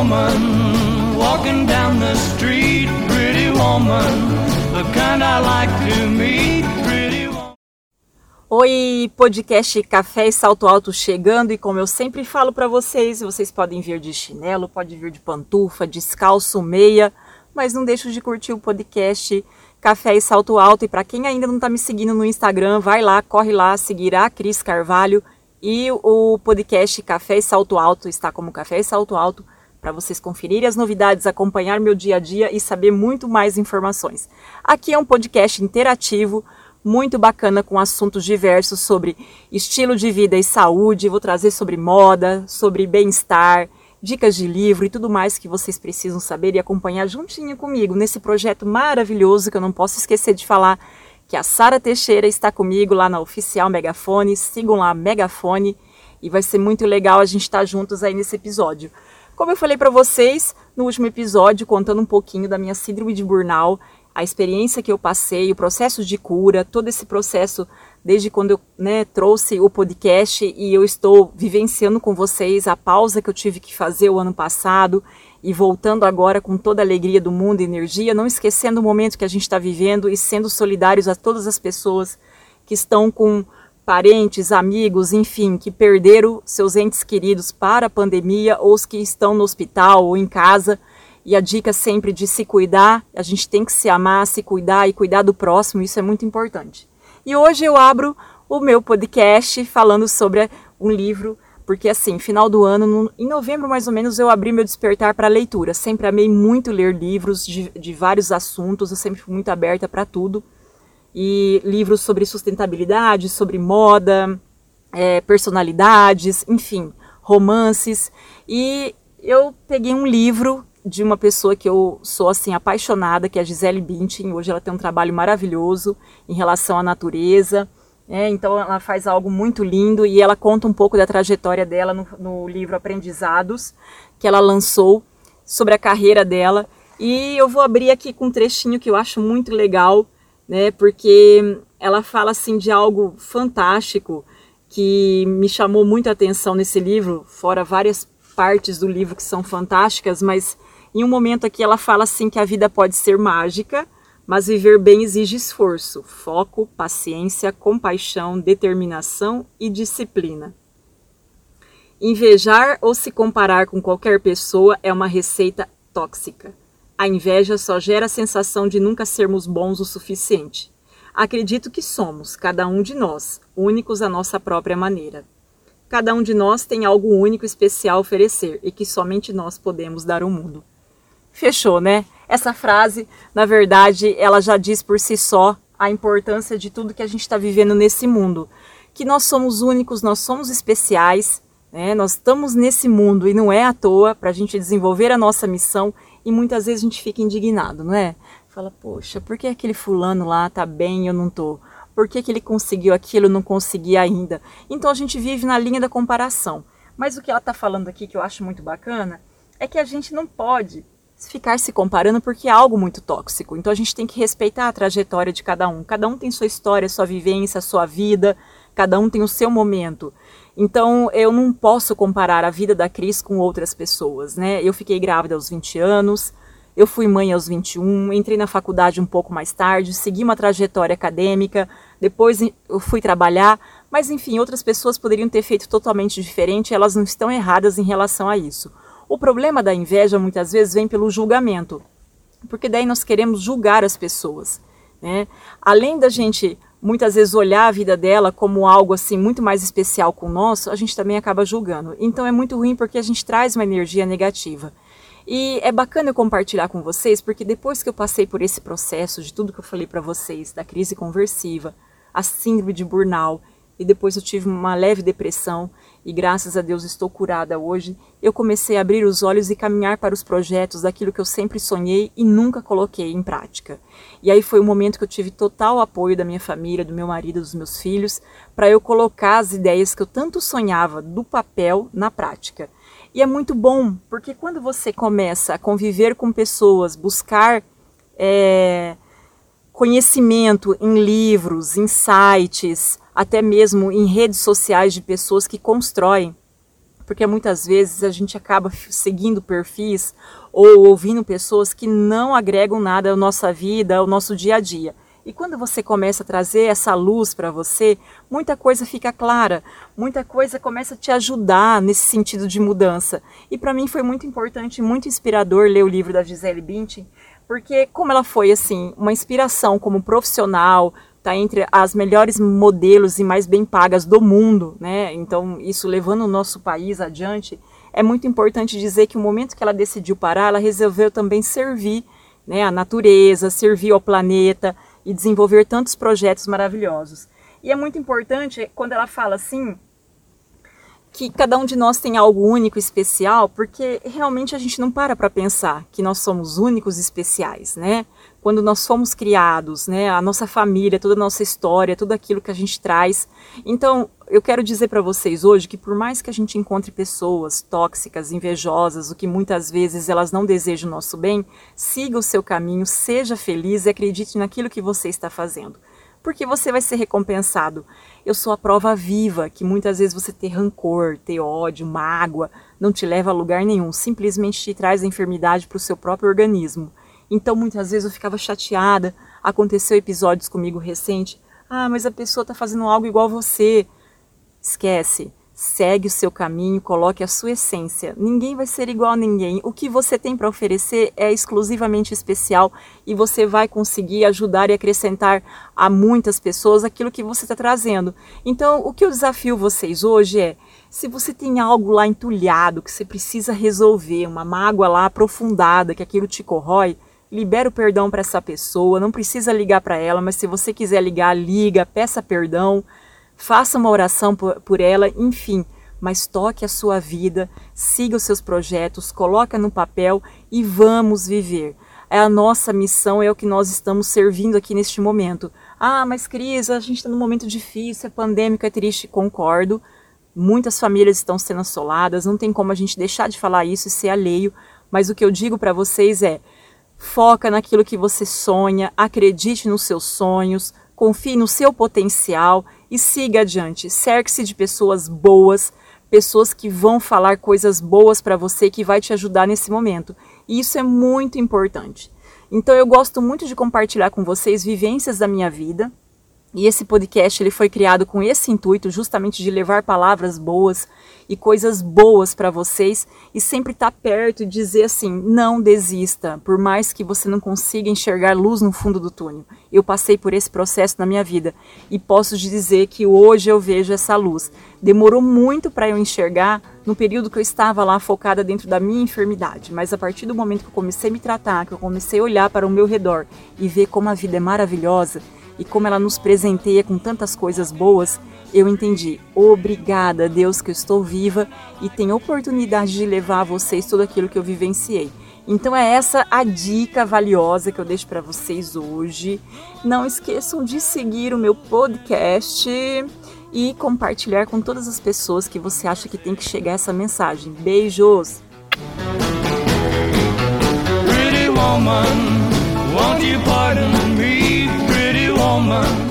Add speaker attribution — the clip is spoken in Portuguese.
Speaker 1: woman walking down the street, pretty woman, the kind I like to meet.
Speaker 2: Oi, podcast Café e Salto Alto chegando e como eu sempre falo para vocês, vocês podem vir de chinelo, pode vir de pantufa, descalço, meia, mas não deixe de curtir o podcast Café e Salto Alto. E para quem ainda não está me seguindo no Instagram, vai lá, corre lá, seguir a Cris Carvalho e o podcast Café e Salto Alto está como Café e Salto Alto para vocês conferirem as novidades, acompanhar meu dia a dia e saber muito mais informações. Aqui é um podcast interativo, muito bacana com assuntos diversos sobre estilo de vida e saúde. Vou trazer sobre moda, sobre bem-estar, dicas de livro e tudo mais que vocês precisam saber e acompanhar juntinho comigo nesse projeto maravilhoso que eu não posso esquecer de falar que a Sara Teixeira está comigo lá na oficial Megafone. Sigam lá Megafone e vai ser muito legal a gente estar juntos aí nesse episódio. Como eu falei para vocês no último episódio, contando um pouquinho da minha síndrome de burnout, a experiência que eu passei, o processo de cura, todo esse processo desde quando eu né, trouxe o podcast e eu estou vivenciando com vocês a pausa que eu tive que fazer o ano passado e voltando agora com toda a alegria do mundo e energia, não esquecendo o momento que a gente está vivendo e sendo solidários a todas as pessoas que estão com parentes, amigos, enfim, que perderam seus entes queridos para a pandemia ou os que estão no hospital ou em casa. E a dica sempre de se cuidar, a gente tem que se amar, se cuidar e cuidar do próximo, isso é muito importante. E hoje eu abro o meu podcast falando sobre um livro, porque assim, final do ano, no, em novembro mais ou menos, eu abri meu despertar para leitura. Sempre amei muito ler livros de, de vários assuntos, eu sempre fui muito aberta para tudo e livros sobre sustentabilidade, sobre moda, é, personalidades, enfim, romances. E eu peguei um livro de uma pessoa que eu sou assim apaixonada, que é a Gisele Bündchen. Hoje ela tem um trabalho maravilhoso em relação à natureza. É, então ela faz algo muito lindo e ela conta um pouco da trajetória dela no, no livro Aprendizados que ela lançou sobre a carreira dela. E eu vou abrir aqui com um trechinho que eu acho muito legal né? Porque ela fala assim de algo fantástico que me chamou muita atenção nesse livro, fora várias partes do livro que são fantásticas, mas em um momento aqui ela fala assim que a vida pode ser mágica, mas viver bem exige esforço, foco, paciência, compaixão, determinação e disciplina. Invejar ou se comparar com qualquer pessoa é uma receita tóxica. A inveja só gera a sensação de nunca sermos bons o suficiente. Acredito que somos, cada um de nós, únicos à nossa própria maneira. Cada um de nós tem algo único e especial a oferecer e que somente nós podemos dar ao mundo. Fechou, né? Essa frase, na verdade, ela já diz por si só a importância de tudo que a gente está vivendo nesse mundo. Que nós somos únicos, nós somos especiais, né? nós estamos nesse mundo e não é à toa para a gente desenvolver a nossa missão e muitas vezes a gente fica indignado, não é? Fala, poxa, por que aquele fulano lá tá bem e eu não tô? Por que, que ele conseguiu aquilo e eu não consegui ainda? Então a gente vive na linha da comparação. Mas o que ela está falando aqui, que eu acho muito bacana, é que a gente não pode ficar se comparando porque é algo muito tóxico. Então a gente tem que respeitar a trajetória de cada um. Cada um tem sua história, sua vivência, sua vida, cada um tem o seu momento. Então eu não posso comparar a vida da Cris com outras pessoas, né? Eu fiquei grávida aos 20 anos, eu fui mãe aos 21, entrei na faculdade um pouco mais tarde, segui uma trajetória acadêmica, depois eu fui trabalhar, mas enfim, outras pessoas poderiam ter feito totalmente diferente, elas não estão erradas em relação a isso. O problema da inveja muitas vezes vem pelo julgamento, porque daí nós queremos julgar as pessoas. Né? Além da gente muitas vezes olhar a vida dela como algo assim muito mais especial com o nosso, a gente também acaba julgando. Então é muito ruim porque a gente traz uma energia negativa. E é bacana eu compartilhar com vocês porque depois que eu passei por esse processo de tudo que eu falei para vocês, da crise conversiva, a síndrome de burnout, e depois eu tive uma leve depressão e graças a Deus estou curada hoje. Eu comecei a abrir os olhos e caminhar para os projetos daquilo que eu sempre sonhei e nunca coloquei em prática. E aí foi o momento que eu tive total apoio da minha família, do meu marido, dos meus filhos, para eu colocar as ideias que eu tanto sonhava do papel na prática. E é muito bom, porque quando você começa a conviver com pessoas, buscar é, conhecimento em livros, em sites, até mesmo em redes sociais de pessoas que constroem. porque muitas vezes a gente acaba seguindo perfis ou ouvindo pessoas que não agregam nada à nossa vida, ao nosso dia a dia. E quando você começa a trazer essa luz para você, muita coisa fica clara, muita coisa começa a te ajudar nesse sentido de mudança. E para mim foi muito importante, muito inspirador ler o livro da Gisele Bündchen, porque como ela foi assim, uma inspiração como profissional, tá entre as melhores modelos e mais bem pagas do mundo, né? Então, isso levando o nosso país adiante, é muito importante dizer que o momento que ela decidiu parar, ela resolveu também servir, né, a natureza, servir ao planeta, e desenvolver tantos projetos maravilhosos. E é muito importante quando ela fala assim que cada um de nós tem algo único, especial, porque realmente a gente não para para pensar que nós somos únicos e especiais, né? Quando nós fomos criados, né? A nossa família, toda a nossa história, tudo aquilo que a gente traz. Então, eu quero dizer para vocês hoje que por mais que a gente encontre pessoas tóxicas, invejosas, o que muitas vezes elas não desejam o nosso bem, siga o seu caminho, seja feliz e acredite naquilo que você está fazendo. Porque você vai ser recompensado. Eu sou a prova viva que muitas vezes você ter rancor, ter ódio, mágoa, não te leva a lugar nenhum, simplesmente te traz a enfermidade para o seu próprio organismo. Então muitas vezes eu ficava chateada. Aconteceu episódios comigo recente. Ah, mas a pessoa está fazendo algo igual a você. Esquece. Segue o seu caminho, coloque a sua essência. Ninguém vai ser igual a ninguém. O que você tem para oferecer é exclusivamente especial e você vai conseguir ajudar e acrescentar a muitas pessoas aquilo que você está trazendo. Então, o que eu desafio vocês hoje é: se você tem algo lá entulhado que você precisa resolver, uma mágoa lá aprofundada que aquilo te corrói, libera o perdão para essa pessoa. Não precisa ligar para ela, mas se você quiser ligar, liga, peça perdão faça uma oração por, por ela, enfim, mas toque a sua vida, siga os seus projetos, coloque no papel e vamos viver. É a nossa missão, é o que nós estamos servindo aqui neste momento. Ah, mas Cris, a gente está num momento difícil, é pandêmico, é triste, concordo. Muitas famílias estão sendo assoladas, não tem como a gente deixar de falar isso e ser alheio, mas o que eu digo para vocês é: foca naquilo que você sonha, acredite nos seus sonhos, confie no seu potencial e siga adiante. Cerque-se de pessoas boas, pessoas que vão falar coisas boas para você, que vai te ajudar nesse momento. E isso é muito importante. Então eu gosto muito de compartilhar com vocês vivências da minha vida, e esse podcast ele foi criado com esse intuito, justamente de levar palavras boas e coisas boas para vocês e sempre estar tá perto e dizer assim: não desista, por mais que você não consiga enxergar luz no fundo do túnel. Eu passei por esse processo na minha vida e posso dizer que hoje eu vejo essa luz. Demorou muito para eu enxergar no período que eu estava lá focada dentro da minha enfermidade, mas a partir do momento que eu comecei a me tratar, que eu comecei a olhar para o meu redor e ver como a vida é maravilhosa e como ela nos presenteia com tantas coisas boas, eu entendi. Obrigada, Deus, que eu estou viva e tenho oportunidade de levar a vocês tudo aquilo que eu vivenciei. Então é essa a dica valiosa que eu deixo para vocês hoje. Não esqueçam de seguir o meu podcast e compartilhar com todas as pessoas que você acha que tem que chegar essa mensagem. Beijos. Pretty woman, woman